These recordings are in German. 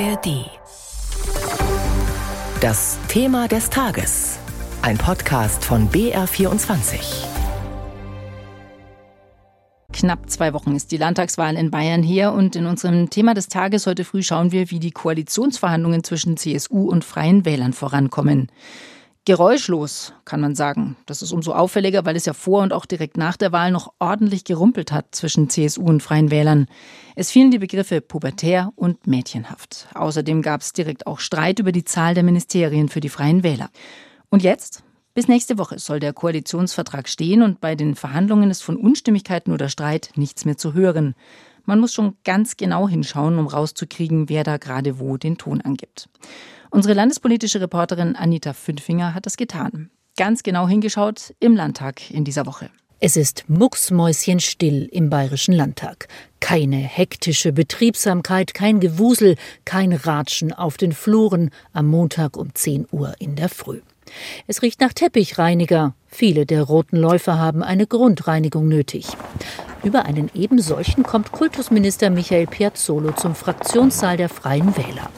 ARD. Das Thema des Tages. Ein Podcast von BR24. Knapp zwei Wochen ist die Landtagswahl in Bayern her und in unserem Thema des Tages heute früh schauen wir, wie die Koalitionsverhandlungen zwischen CSU und Freien Wählern vorankommen. Geräuschlos, kann man sagen. Das ist umso auffälliger, weil es ja vor und auch direkt nach der Wahl noch ordentlich gerumpelt hat zwischen CSU und Freien Wählern. Es fielen die Begriffe pubertär und mädchenhaft. Außerdem gab es direkt auch Streit über die Zahl der Ministerien für die Freien Wähler. Und jetzt? Bis nächste Woche soll der Koalitionsvertrag stehen und bei den Verhandlungen ist von Unstimmigkeiten oder Streit nichts mehr zu hören. Man muss schon ganz genau hinschauen, um rauszukriegen, wer da gerade wo den Ton angibt. Unsere landespolitische Reporterin Anita Fünfinger hat das getan. Ganz genau hingeschaut im Landtag in dieser Woche. Es ist mucksmäuschenstill im Bayerischen Landtag. Keine hektische Betriebsamkeit, kein Gewusel, kein Ratschen auf den Fluren am Montag um 10 Uhr in der Früh. Es riecht nach Teppichreiniger. Viele der roten Läufer haben eine Grundreinigung nötig. Über einen ebensolchen kommt Kultusminister Michael Piazzolo zum Fraktionssaal der Freien Wähler.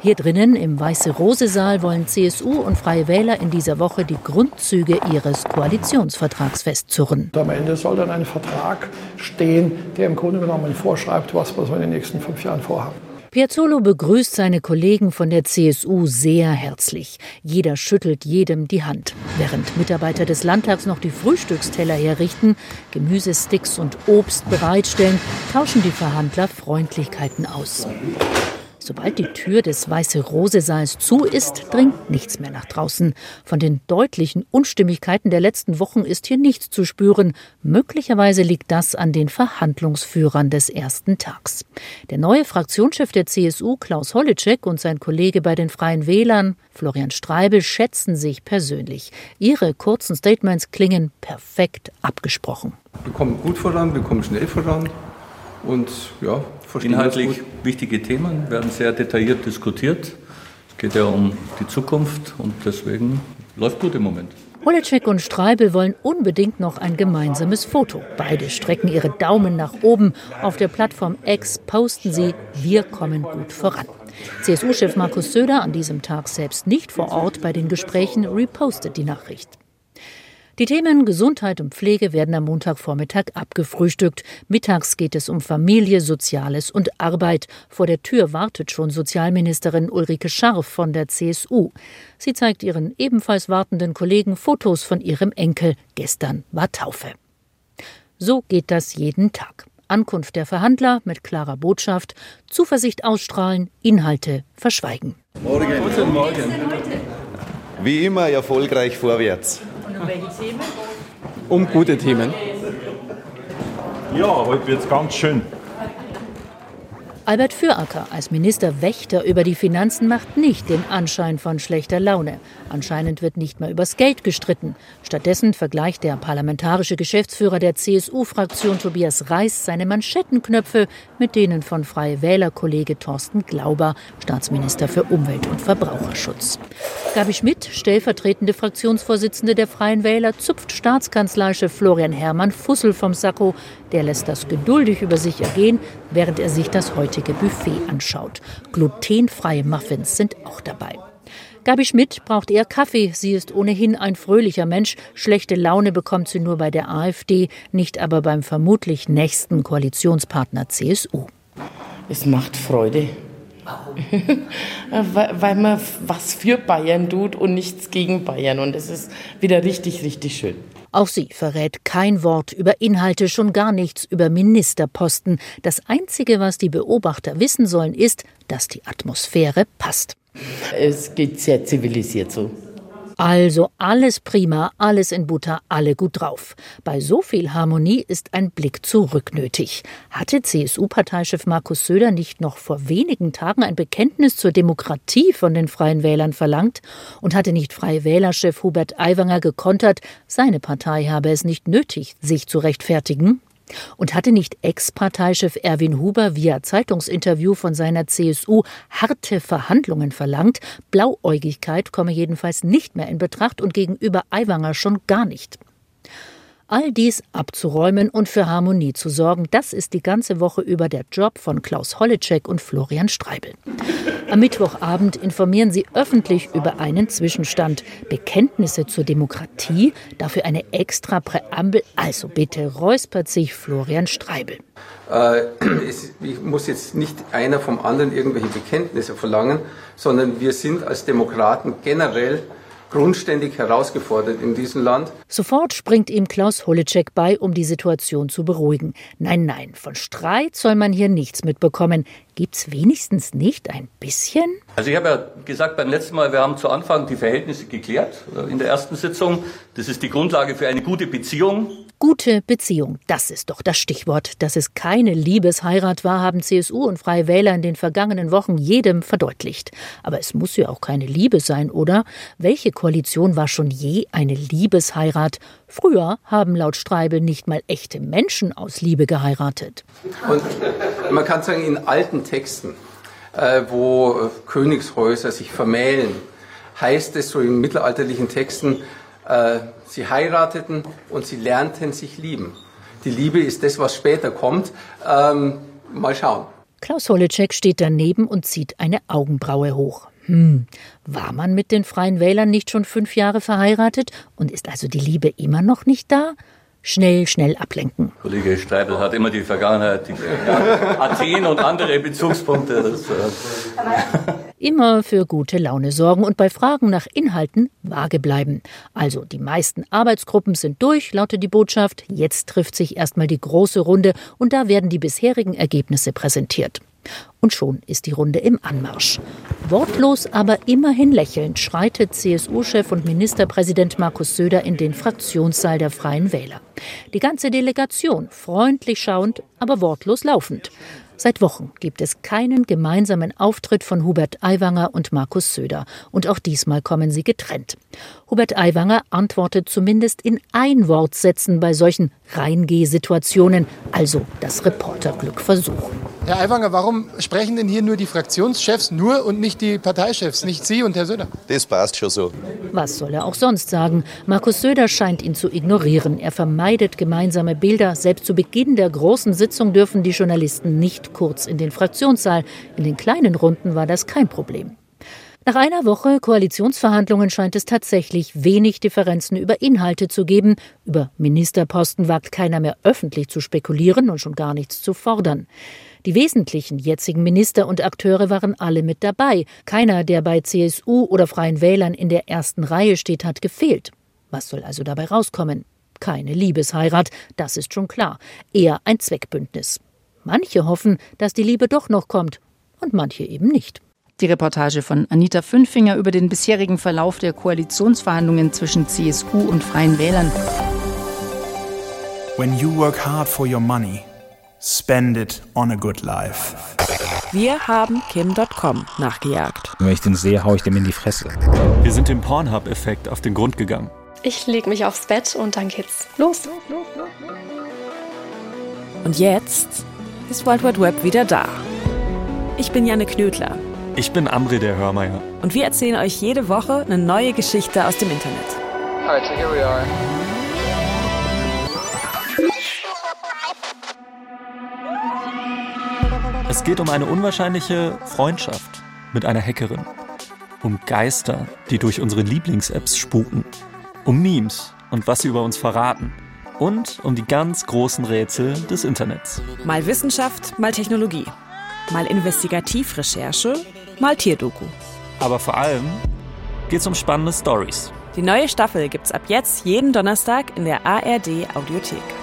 Hier drinnen im Weiße-Rose-Saal wollen CSU und Freie Wähler in dieser Woche die Grundzüge ihres Koalitionsvertrags festzurren. Am Ende soll dann ein Vertrag stehen, der im Grunde genommen vorschreibt, was wir so in den nächsten fünf Jahren vorhaben. Piazzolo begrüßt seine Kollegen von der CSU sehr herzlich. Jeder schüttelt jedem die Hand. Während Mitarbeiter des Landtags noch die Frühstücksteller herrichten, Gemüsesticks und Obst bereitstellen, tauschen die Verhandler Freundlichkeiten aus. Sobald die Tür des Weiße-Rose-Saals zu ist, dringt nichts mehr nach draußen. Von den deutlichen Unstimmigkeiten der letzten Wochen ist hier nichts zu spüren. Möglicherweise liegt das an den Verhandlungsführern des ersten Tags. Der neue Fraktionschef der CSU, Klaus Holleczek, und sein Kollege bei den Freien Wählern, Florian Streibel, schätzen sich persönlich. Ihre kurzen Statements klingen perfekt abgesprochen. Wir kommen gut voran, wir kommen schnell voran. Und ja, inhaltlich wichtige Themen werden sehr detailliert diskutiert. Es geht ja um die Zukunft und deswegen läuft gut im Moment. Holecek und Streibel wollen unbedingt noch ein gemeinsames Foto. Beide strecken ihre Daumen nach oben. Auf der Plattform X posten sie, wir kommen gut voran. CSU-Chef Markus Söder, an diesem Tag selbst nicht vor Ort bei den Gesprächen, repostet die Nachricht. Die Themen Gesundheit und Pflege werden am Montagvormittag abgefrühstückt. Mittags geht es um Familie, Soziales und Arbeit. Vor der Tür wartet schon Sozialministerin Ulrike Scharf von der CSU. Sie zeigt ihren ebenfalls wartenden Kollegen Fotos von ihrem Enkel. Gestern war Taufe. So geht das jeden Tag. Ankunft der Verhandler mit klarer Botschaft, Zuversicht ausstrahlen, Inhalte verschweigen. Morgen. Guten Morgen. Wie immer erfolgreich vorwärts. Um welche Themen? Um gute Themen. Ja, heute wird es ganz schön. Albert Füracker als Minister Wächter über die Finanzen macht nicht den Anschein von schlechter Laune. Anscheinend wird nicht mehr übers Geld gestritten. Stattdessen vergleicht der parlamentarische Geschäftsführer der CSU-Fraktion Tobias Reis seine Manschettenknöpfe mit denen von Freie Wähler-Kollege Thorsten Glauber, Staatsminister für Umwelt und Verbraucherschutz. Gabi Schmidt, stellvertretende Fraktionsvorsitzende der Freien Wähler, zupft Staatskanzleichef Florian Herrmann Fussel vom Sakko. Der lässt das geduldig über sich ergehen, während er sich das heutige Buffet anschaut. Glutenfreie Muffins sind auch dabei. Gabi Schmidt braucht eher Kaffee. Sie ist ohnehin ein fröhlicher Mensch. Schlechte Laune bekommt sie nur bei der AfD, nicht aber beim vermutlich nächsten Koalitionspartner CSU. Es macht Freude. Weil man was für Bayern tut und nichts gegen Bayern. Und es ist wieder richtig, richtig schön. Auch sie verrät kein Wort über Inhalte, schon gar nichts über Ministerposten. Das Einzige, was die Beobachter wissen sollen, ist, dass die Atmosphäre passt. Es geht sehr zivilisiert so. Also alles prima, alles in Butter, alle gut drauf. Bei so viel Harmonie ist ein Blick zurück nötig. Hatte CSU-Parteichef Markus Söder nicht noch vor wenigen Tagen ein Bekenntnis zur Demokratie von den Freien Wählern verlangt? Und hatte nicht Freie Wählerchef Hubert Aiwanger gekontert, seine Partei habe es nicht nötig, sich zu rechtfertigen? Und hatte nicht Ex-Parteichef Erwin Huber via Zeitungsinterview von seiner CSU harte Verhandlungen verlangt? Blauäugigkeit komme jedenfalls nicht mehr in Betracht und gegenüber Aiwanger schon gar nicht. All dies abzuräumen und für Harmonie zu sorgen, das ist die ganze Woche über der Job von Klaus Holleczek und Florian Streibel. Am Mittwochabend informieren sie öffentlich über einen Zwischenstand. Bekenntnisse zur Demokratie, dafür eine extra Präambel. Also bitte räuspert sich Florian Streibel. Äh, ich muss jetzt nicht einer vom anderen irgendwelche Bekenntnisse verlangen, sondern wir sind als Demokraten generell grundständig herausgefordert in diesem Land. Sofort springt ihm Klaus Holleczek bei, um die Situation zu beruhigen. Nein, nein, von Streit soll man hier nichts mitbekommen. Gibt's wenigstens nicht ein bisschen? Also ich habe ja gesagt beim letzten Mal, wir haben zu Anfang die Verhältnisse geklärt äh, in der ersten Sitzung. Das ist die Grundlage für eine gute Beziehung. Gute Beziehung, das ist doch das Stichwort. Dass es keine Liebesheirat war, haben CSU und Freie Wähler in den vergangenen Wochen jedem verdeutlicht. Aber es muss ja auch keine Liebe sein, oder? Welche Koalition war schon je eine Liebesheirat? Früher haben laut Streibel nicht mal echte Menschen aus Liebe geheiratet. Und man kann sagen, in alten Texten, äh, wo Königshäuser sich vermählen, heißt es so in mittelalterlichen Texten, äh, sie heirateten und sie lernten sich lieben. Die Liebe ist das, was später kommt. Ähm, mal schauen. Klaus Holleczek steht daneben und zieht eine Augenbraue hoch. Hm, war man mit den Freien Wählern nicht schon fünf Jahre verheiratet und ist also die Liebe immer noch nicht da? schnell, schnell ablenken. Kollege Streibel hat immer die Vergangenheit, die Athen und andere Bezugspunkte. Das, äh immer für gute Laune sorgen und bei Fragen nach Inhalten vage bleiben. Also die meisten Arbeitsgruppen sind durch, lautet die Botschaft. Jetzt trifft sich erstmal die große Runde und da werden die bisherigen Ergebnisse präsentiert. Und schon ist die Runde im Anmarsch. Wortlos, aber immerhin lächelnd schreitet CSU-Chef und Ministerpräsident Markus Söder in den Fraktionssaal der Freien Wähler. Die ganze Delegation freundlich schauend, aber wortlos laufend. Seit Wochen gibt es keinen gemeinsamen Auftritt von Hubert Aiwanger und Markus Söder. Und auch diesmal kommen sie getrennt. Hubert Aiwanger antwortet zumindest in Einwortsätzen bei solchen Reingeh-Situationen, also das Reporterglück versuchen. Herr Aiwanger, warum sprechen denn hier nur die Fraktionschefs nur und nicht die Parteichefs, nicht Sie und Herr Söder? Das passt schon so. Was soll er auch sonst sagen? Markus Söder scheint ihn zu ignorieren. Er vermeidet gemeinsame Bilder. Selbst zu Beginn der großen Sitzung dürfen die Journalisten nicht kurz in den Fraktionssaal. In den kleinen Runden war das kein Problem. Nach einer Woche Koalitionsverhandlungen scheint es tatsächlich wenig Differenzen über Inhalte zu geben. Über Ministerposten wagt keiner mehr öffentlich zu spekulieren und schon gar nichts zu fordern. Die wesentlichen jetzigen Minister und Akteure waren alle mit dabei. Keiner, der bei CSU oder Freien Wählern in der ersten Reihe steht, hat gefehlt. Was soll also dabei rauskommen? Keine Liebesheirat, das ist schon klar. Eher ein Zweckbündnis. Manche hoffen, dass die Liebe doch noch kommt und manche eben nicht. Die Reportage von Anita Fünfinger über den bisherigen Verlauf der Koalitionsverhandlungen zwischen CSU und Freien Wählern. When you work hard for your money, spend it on a good life. Wir haben Kim.com nachgejagt. Wenn ich den sehe, haue ich dem in die Fresse. Wir sind dem Pornhub-Effekt auf den Grund gegangen. Ich leg mich aufs Bett und dann geht's los. Und jetzt ist World Wide Web wieder da. Ich bin Janne Knödler. Ich bin Amri der Hörmeier. Und wir erzählen euch jede Woche eine neue Geschichte aus dem Internet. Alright, so here we are. Es geht um eine unwahrscheinliche Freundschaft mit einer Hackerin. Um Geister, die durch unsere Lieblings-Apps spuken. Um Memes und was sie über uns verraten. Und um die ganz großen Rätsel des Internets. Mal Wissenschaft, mal Technologie. Mal Investigativrecherche, mal Tierdoku. Aber vor allem geht es um spannende Stories. Die neue Staffel gibt's ab jetzt jeden Donnerstag in der ARD Audiothek.